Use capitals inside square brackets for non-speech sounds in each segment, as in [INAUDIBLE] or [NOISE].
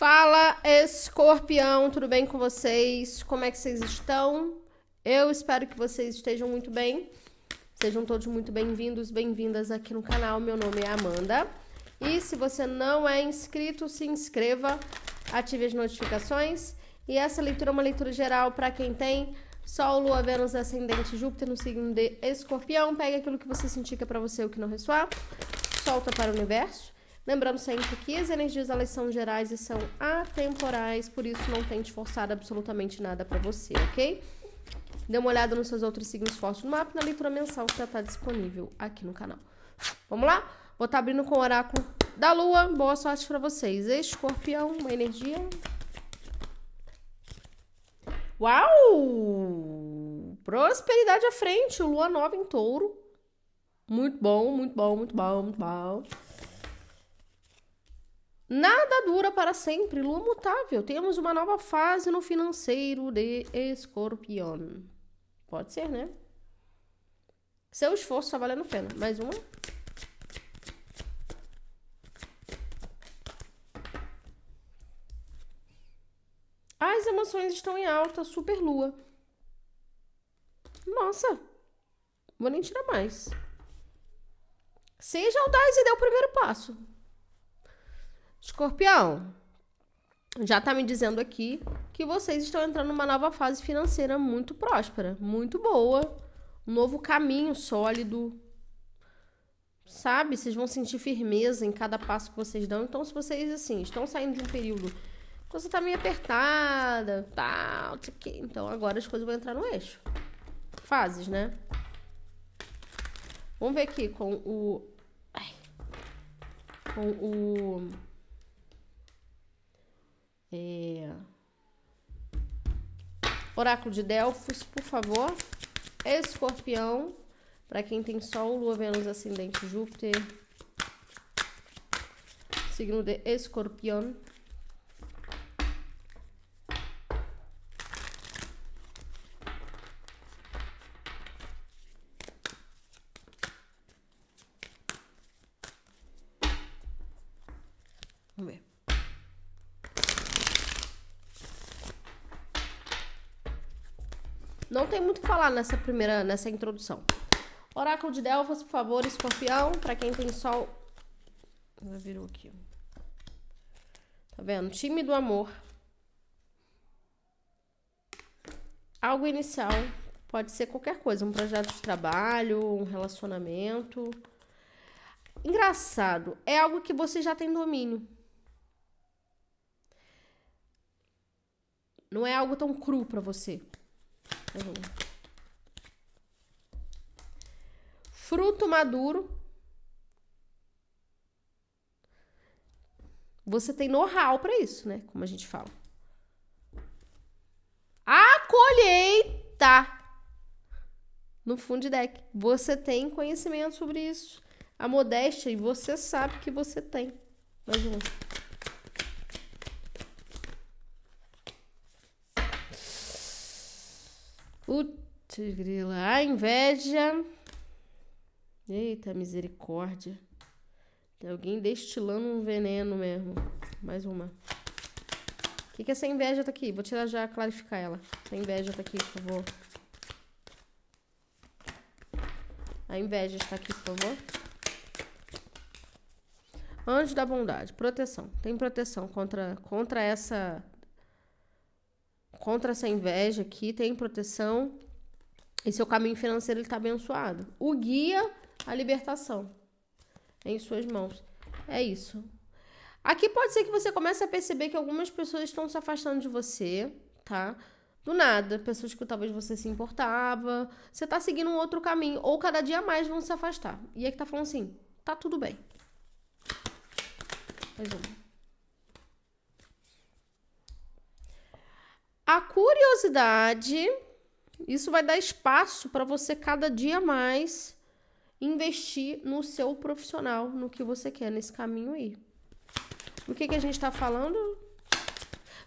Fala, escorpião, tudo bem com vocês? Como é que vocês estão? Eu espero que vocês estejam muito bem. Sejam todos muito bem-vindos, bem-vindas aqui no canal. Meu nome é Amanda. E se você não é inscrito, se inscreva, ative as notificações. E essa leitura é uma leitura geral para quem tem Sol, Lua, Vênus, Ascendente, Júpiter no signo de Escorpião. Pega aquilo que você sentir que é para você, o que não ressoar. Solta para o universo. Lembrando sempre que as energias elas são gerais e são atemporais, por isso não tente forçar absolutamente nada para você, ok? Dê uma olhada nos seus outros signos fortes no mapa na leitura mensal que já está disponível aqui no canal. Vamos lá? Vou estar tá abrindo com o oráculo da lua. Boa sorte para vocês. Escorpião, uma energia. Uau! Prosperidade à frente, lua nova em touro. Muito bom, muito bom, muito bom, muito bom. Nada dura para sempre, lua mutável. Temos uma nova fase no financeiro de escorpião. Pode ser, né? Seu esforço está valendo a pena. Mais uma. As emoções estão em alta, super lua. Nossa, vou nem tirar mais. Seja audaz e dê o primeiro passo. Escorpião, já está me dizendo aqui que vocês estão entrando numa nova fase financeira muito próspera, muito boa, um novo caminho sólido. Sabe? Vocês vão sentir firmeza em cada passo que vocês dão. Então, se vocês, assim, estão saindo de um período que você tá meio apertada, tal, quê. Então, agora as coisas vão entrar no eixo. Fases, né? Vamos ver aqui com o. Ai, com o é... Oráculo de Delfos, por favor. Escorpião, para quem tem Sol, Lua, Vênus, Ascendente, Júpiter. Signo de Escorpião. Vamos ver. Não tem muito o que falar nessa primeira, nessa introdução. Oráculo de Delfos, por favor, escorpião, para quem tem sol. Já virou aqui. Tá vendo? Time do amor. Algo inicial. Pode ser qualquer coisa, um projeto de trabalho, um relacionamento. Engraçado, é algo que você já tem domínio. Não é algo tão cru para você. Fruto maduro. Você tem know-how para isso, né? Como a gente fala. A colheita no fundo de deck. Você tem conhecimento sobre isso. A modéstia, e você sabe que você tem. Mais um. Putz, grila. A inveja. Eita, misericórdia. Tem alguém destilando um veneno mesmo. Mais uma. O que, que essa inveja tá aqui? Vou tirar já, clarificar ela. Essa inveja tá aqui, por favor. A inveja está aqui, por favor. Anjo da bondade. Proteção. Tem proteção contra, contra essa contra essa inveja aqui, tem proteção e seu caminho financeiro está abençoado. O guia, a libertação é em suas mãos. É isso. Aqui pode ser que você comece a perceber que algumas pessoas estão se afastando de você, tá? Do nada, pessoas que talvez você se importava, você tá seguindo um outro caminho, ou cada dia mais vão se afastar. E é que tá falando assim, tá tudo bem. Mais uma. A curiosidade, isso vai dar espaço para você cada dia mais investir no seu profissional, no que você quer, nesse caminho aí. O que, que a gente está falando?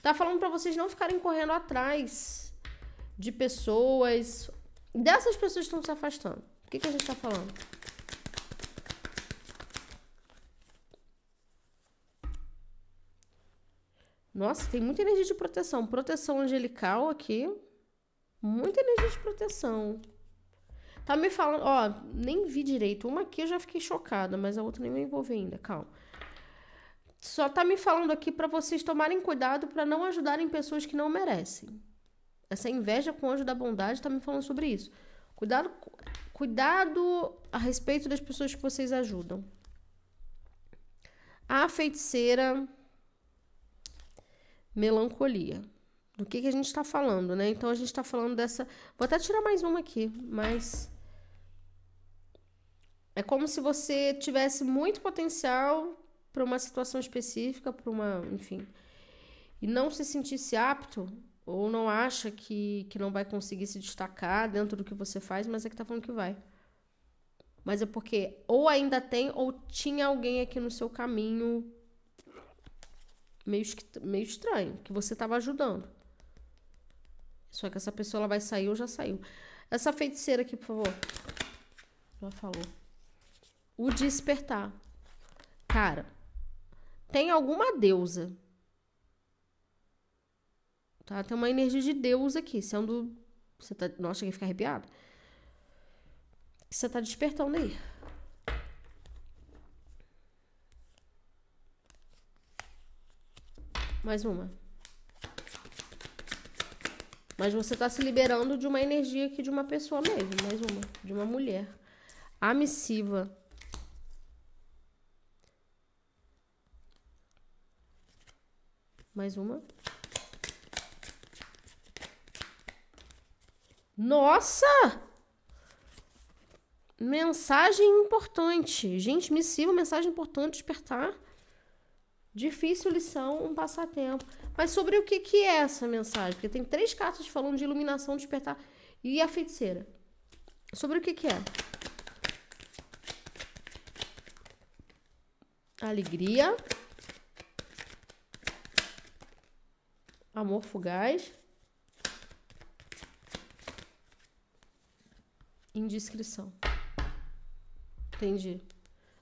Tá falando para vocês não ficarem correndo atrás de pessoas. Dessas pessoas que estão se afastando. O que, que a gente está falando? Nossa, tem muita energia de proteção. Proteção angelical aqui. Muita energia de proteção. Tá me falando, ó, nem vi direito. Uma aqui eu já fiquei chocada, mas a outra nem me envolve ainda. Calma. Só tá me falando aqui para vocês tomarem cuidado para não ajudarem pessoas que não merecem. Essa inveja com o anjo da bondade tá me falando sobre isso. Cuidado, cuidado a respeito das pessoas que vocês ajudam. A feiticeira melancolia. Do que, que a gente está falando, né? Então a gente está falando dessa. Vou até tirar mais uma aqui, mas. É como se você tivesse muito potencial para uma situação específica, para uma. Enfim. E não se sentisse apto, ou não acha que, que não vai conseguir se destacar dentro do que você faz, mas é que tá falando que vai. Mas é porque ou ainda tem, ou tinha alguém aqui no seu caminho meio, meio estranho, que você estava ajudando. Só que essa pessoa ela vai sair ou já saiu. Essa feiticeira aqui, por favor. Já falou. O despertar. Cara, tem alguma deusa. Tá? Tem uma energia de Deus aqui, sendo. Você tá... Nossa, cheguei a ficar arrepiado. Você tá despertando aí. Mais uma. Mas você está se liberando de uma energia aqui de uma pessoa mesmo. Mais uma. De uma mulher. A missiva. Mais uma. Nossa! Mensagem importante. Gente, missiva, mensagem importante, despertar. Difícil lição, um passatempo. Mas sobre o que, que é essa mensagem? Porque tem três cartas falando de iluminação, despertar e a feiticeira. Sobre o que, que é? Alegria. Amor fugaz. Indiscrição. Entendi.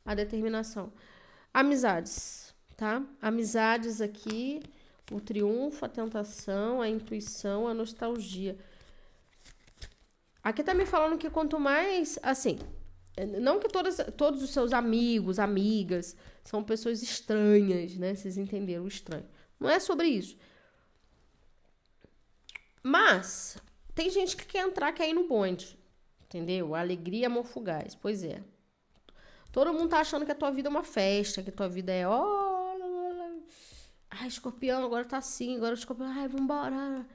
A determinação. Amizades tá? Amizades aqui, o triunfo, a tentação, a intuição, a nostalgia. Aqui tá me falando que quanto mais, assim, não que todas, todos os seus amigos, amigas, são pessoas estranhas, né? Vocês entenderam o estranho. Não é sobre isso. Mas tem gente que quer entrar, quer ir no bonde. Entendeu? Alegria, amor fugaz. Pois é. Todo mundo tá achando que a tua vida é uma festa, que a tua vida é, ó, oh, Ai, escorpião, agora tá assim, agora escorpião, ai, vambora.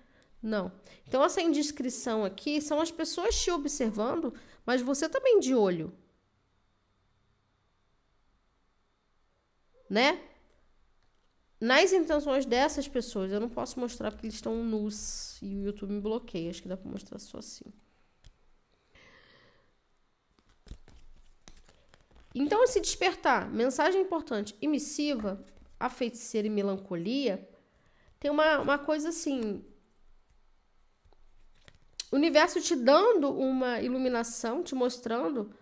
Não. Então, essa indiscrição aqui são as pessoas te observando, mas você também de olho. Né? Nas intenções dessas pessoas, eu não posso mostrar porque eles estão nus e o YouTube me bloqueia. Acho que dá pra mostrar só assim. Então, esse despertar, mensagem importante e missiva, a feiticeira e melancolia, tem uma, uma coisa assim. O universo te dando uma iluminação, te mostrando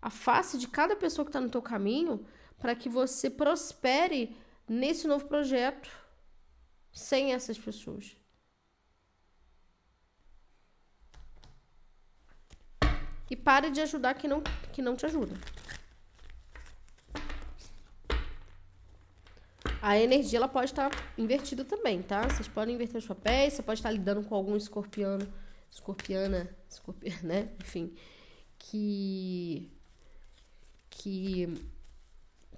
a face de cada pessoa que está no teu caminho, para que você prospere nesse novo projeto sem essas pessoas. E pare de ajudar quem não, que não te ajuda. A energia ela pode estar invertida também, tá? Vocês podem inverter os papéis, você pode estar lidando com algum escorpiano, escorpiana, escorpi, [LAUGHS] né? Enfim, que que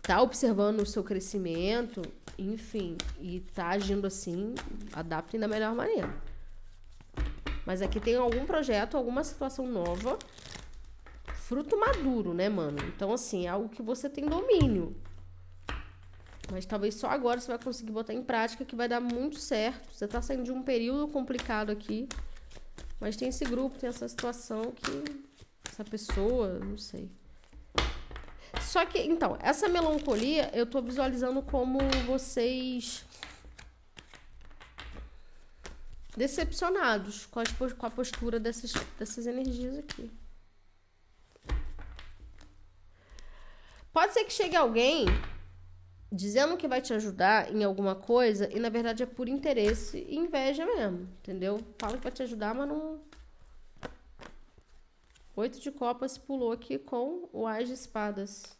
tá observando o seu crescimento, enfim, e tá agindo assim, adaptem da melhor maneira. Mas aqui tem algum projeto, alguma situação nova, fruto maduro, né, mano? Então, assim, é algo que você tem domínio. Mas talvez só agora você vai conseguir botar em prática que vai dar muito certo. Você tá saindo de um período complicado aqui. Mas tem esse grupo, tem essa situação que. Essa pessoa, não sei. Só que, então, essa melancolia eu tô visualizando como vocês. decepcionados com, as, com a postura dessas, dessas energias aqui. Pode ser que chegue alguém dizendo que vai te ajudar em alguma coisa e na verdade é por interesse e inveja mesmo, entendeu? Fala que vai te ajudar, mas não. Oito de copas pulou aqui com o As de espadas.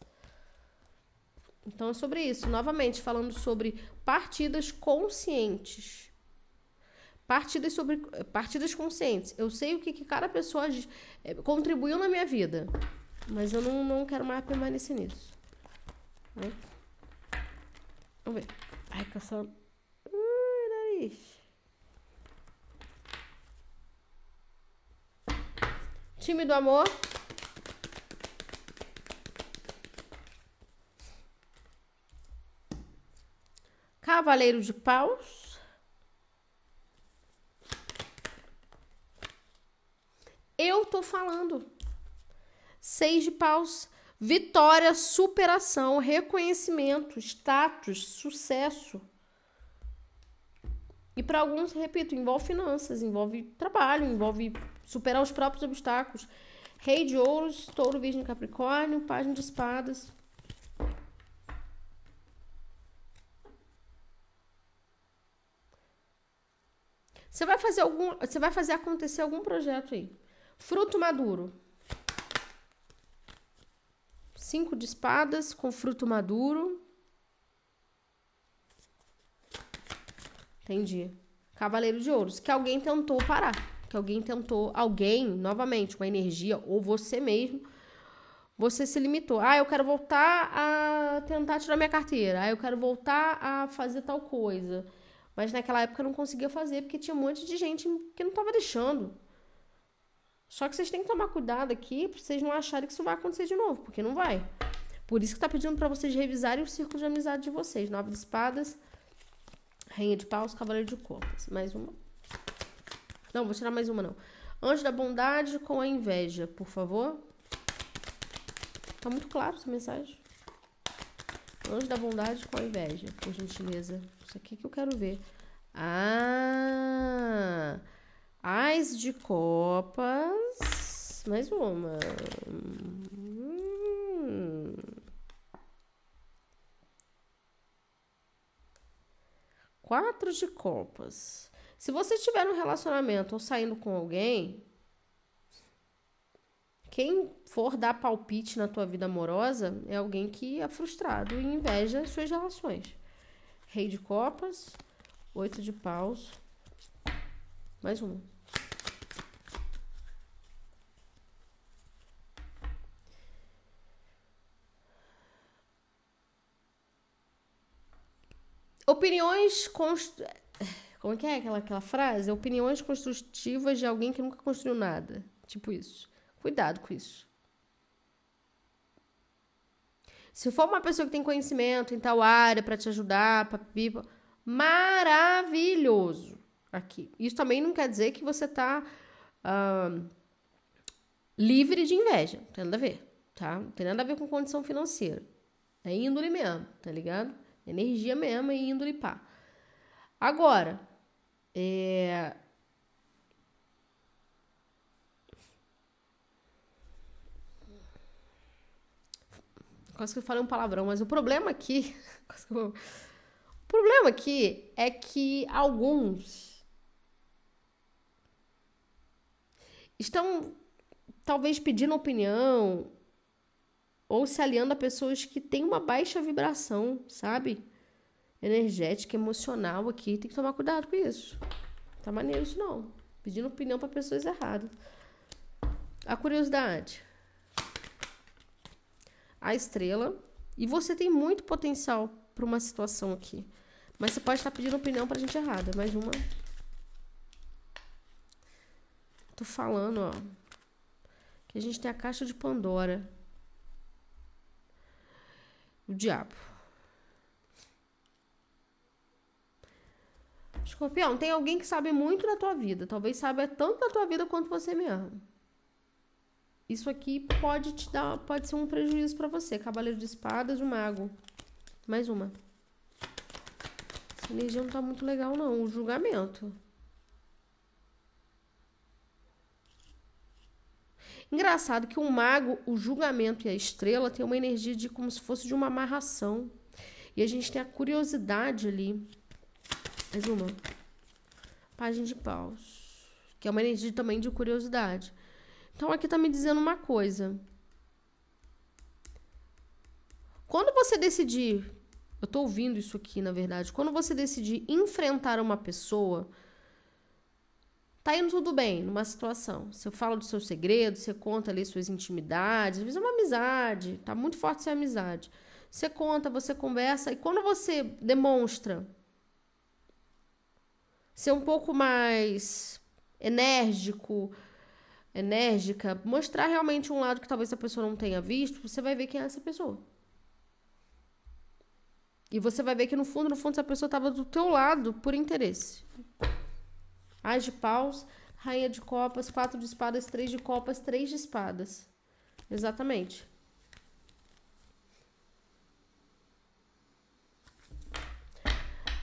Então é sobre isso. Novamente, falando sobre partidas conscientes. Partidas sobre partidas conscientes. Eu sei o que, que cada pessoa é, contribuiu na minha vida. Mas eu não, não quero mais permanecer nisso. Né? Vamos ver. Ai, caçando. Ui, nariz. Time do amor. Cavaleiro de paus. Eu tô falando. Seis de paus. Vitória, superação, reconhecimento, status, sucesso. E para alguns, repito, envolve finanças, envolve trabalho, envolve superar os próprios obstáculos. Rei de ouros, touro, virgem, capricórnio, página de espadas. Você vai fazer algum, você vai fazer acontecer algum projeto aí. Fruto maduro. Cinco de espadas com fruto maduro. Entendi. Cavaleiro de ouros. Que alguém tentou parar. Que alguém tentou. Alguém, novamente, uma energia, ou você mesmo. Você se limitou. Ah, eu quero voltar a tentar tirar minha carteira. Ah, eu quero voltar a fazer tal coisa. Mas naquela época eu não conseguia fazer porque tinha um monte de gente que não estava deixando. Só que vocês têm que tomar cuidado aqui para vocês não acharem que isso vai acontecer de novo, porque não vai. Por isso que tá pedindo para vocês revisarem o círculo de amizade de vocês. Nove de espadas, rainha de paus, cavaleiro de copas. Mais uma. Não, vou tirar mais uma não. Anjo da bondade com a inveja, por favor. Tá muito claro essa mensagem. Anjo da bondade com a inveja, por gentileza. Isso aqui que eu quero ver. Ah! Ais de copas. Mais uma. Hum. Quatro de copas. Se você estiver no relacionamento ou saindo com alguém, quem for dar palpite na tua vida amorosa é alguém que é frustrado e inveja as suas relações. Rei de copas, oito de paus, mais uma. Opiniões const... Como é que é aquela, aquela frase? Opiniões construtivas de alguém que nunca construiu nada. Tipo isso. Cuidado com isso. Se for uma pessoa que tem conhecimento em tal área para te ajudar, para maravilhoso aqui. Isso também não quer dizer que você tá uh, livre de inveja. Tem nada a ver, tá? Não tem nada a ver com condição financeira. É índole mesmo, tá ligado? Energia mesmo e índole pá. Agora, é, Quase que eu falei um palavrão, mas o problema aqui. [LAUGHS] o problema aqui é que alguns estão talvez pedindo opinião ou se aliando a pessoas que têm uma baixa vibração, sabe? Energética, emocional aqui. Tem que tomar cuidado com isso. Tá maneiro isso não. Pedindo opinião para pessoas erradas. A curiosidade a estrela e você tem muito potencial para uma situação aqui. Mas você pode estar pedindo opinião para gente errada. Mais uma. Tô falando, ó. Que a gente tem a caixa de Pandora. O diabo. Escorpião, tem alguém que sabe muito da tua vida. Talvez saiba tanto da tua vida quanto você mesmo isso aqui pode te dar, pode ser um prejuízo para você. Cavaleiro de espadas, o mago. Mais uma. Essa energia não tá muito legal não, o julgamento. Engraçado que o mago, o julgamento e a estrela tem uma energia de como se fosse de uma amarração. E a gente tem a curiosidade ali. Mais uma. Página de paus. Que é uma energia também de curiosidade. Então aqui tá me dizendo uma coisa. Quando você decidir, eu tô ouvindo isso aqui, na verdade, quando você decidir enfrentar uma pessoa, tá indo tudo bem numa situação. Você fala dos seus segredos, você conta ali suas intimidades, às vezes é uma amizade, tá muito forte essa amizade. Você conta, você conversa, e quando você demonstra ser um pouco mais enérgico, enérgica, mostrar realmente um lado que talvez a pessoa não tenha visto, você vai ver quem é essa pessoa. E você vai ver que no fundo, no fundo, essa pessoa estava do teu lado por interesse. As de paus, rainha de copas, quatro de espadas, três de copas, três de espadas. Exatamente.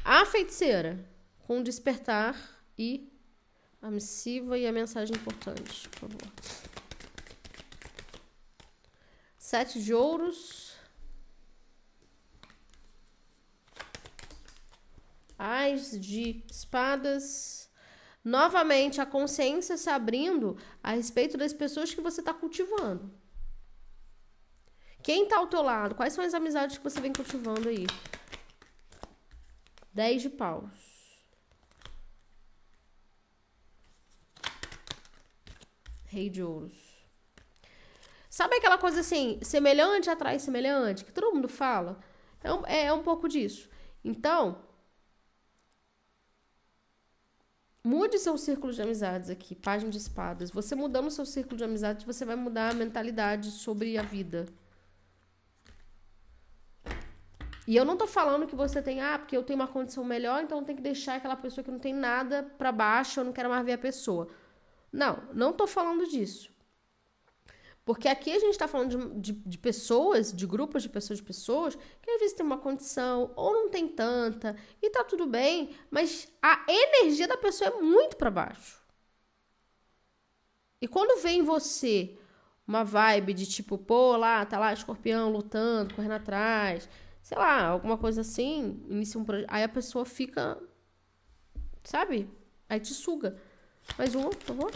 A feiticeira, com despertar e a missiva e a mensagem importante, por favor. Sete de ouros. Ais de espadas. Novamente, a consciência se abrindo a respeito das pessoas que você está cultivando. Quem está ao teu lado? Quais são as amizades que você vem cultivando aí? Dez de paus. Rei de ouros. Sabe aquela coisa assim, semelhante atrai semelhante, que todo mundo fala? É um, é um pouco disso. Então, mude seu círculo de amizades aqui, página de espadas. Você mudando seu círculo de amizades, você vai mudar a mentalidade sobre a vida. E eu não tô falando que você tem, ah, porque eu tenho uma condição melhor, então tem que deixar aquela pessoa que não tem nada para baixo, eu não quero mais ver a pessoa. Não, não estou falando disso. Porque aqui a gente está falando de, de, de, pessoas, de grupos de pessoas, de pessoas, que às vezes tem uma condição ou não tem tanta, e tá tudo bem, mas a energia da pessoa é muito para baixo. E quando vem você uma vibe de tipo, pô, lá, tá lá escorpião lutando, correndo atrás, sei lá, alguma coisa assim, inicia um projeto, aí a pessoa fica, sabe? Aí te suga. Mais um, por favor.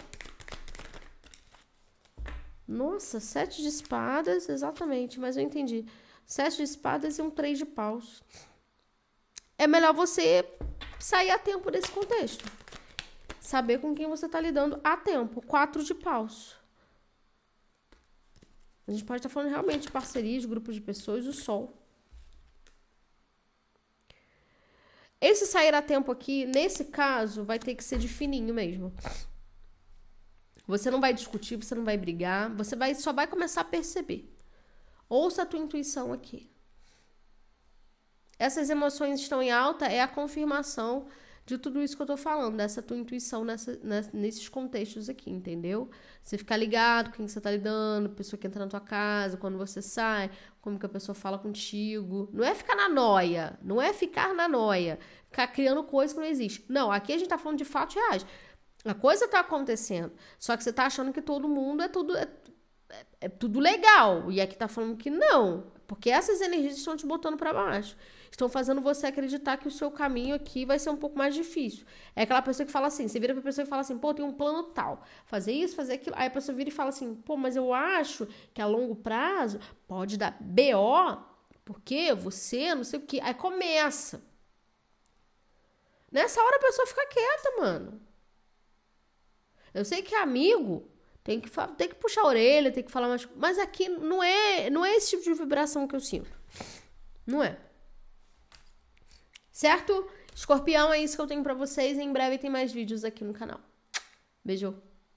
Nossa, sete de espadas, exatamente, mas eu entendi. Sete de espadas e um três de paus. É melhor você sair a tempo desse contexto. Saber com quem você está lidando a tempo. Quatro de paus. A gente pode estar tá falando realmente de parcerias, grupos de pessoas, o sol. Esse sair a tempo aqui, nesse caso, vai ter que ser de fininho mesmo. Você não vai discutir, você não vai brigar, você vai só vai começar a perceber. Ouça a tua intuição aqui. Essas emoções estão em alta é a confirmação de tudo isso que eu tô falando, dessa tua intuição nessa, nessa, nesses contextos aqui, entendeu? Você ficar ligado com quem você tá lidando, pessoa que entra na tua casa, quando você sai, como que a pessoa fala contigo. Não é ficar na noia, não é ficar na noia, ficar criando coisa que não existe. Não, aqui a gente tá falando de fatos reais. A coisa tá acontecendo, só que você tá achando que todo mundo é tudo é, é, é tudo legal, e aqui tá falando que não, porque essas energias estão te botando para baixo estão fazendo você acreditar que o seu caminho aqui vai ser um pouco mais difícil. É aquela pessoa que fala assim, você vira pra pessoa e fala assim, pô, tem um plano tal, fazer isso, fazer aquilo. Aí a pessoa vira e fala assim, pô, mas eu acho que a longo prazo pode dar BO, porque você, não sei o que. Aí começa. Nessa hora a pessoa fica quieta, mano. Eu sei que amigo tem que, tem que puxar a orelha, tem que falar mais. Mas aqui não é, não é esse tipo de vibração que eu sinto. Não é. Certo? Escorpião é isso que eu tenho para vocês. Em breve tem mais vídeos aqui no canal. Beijo.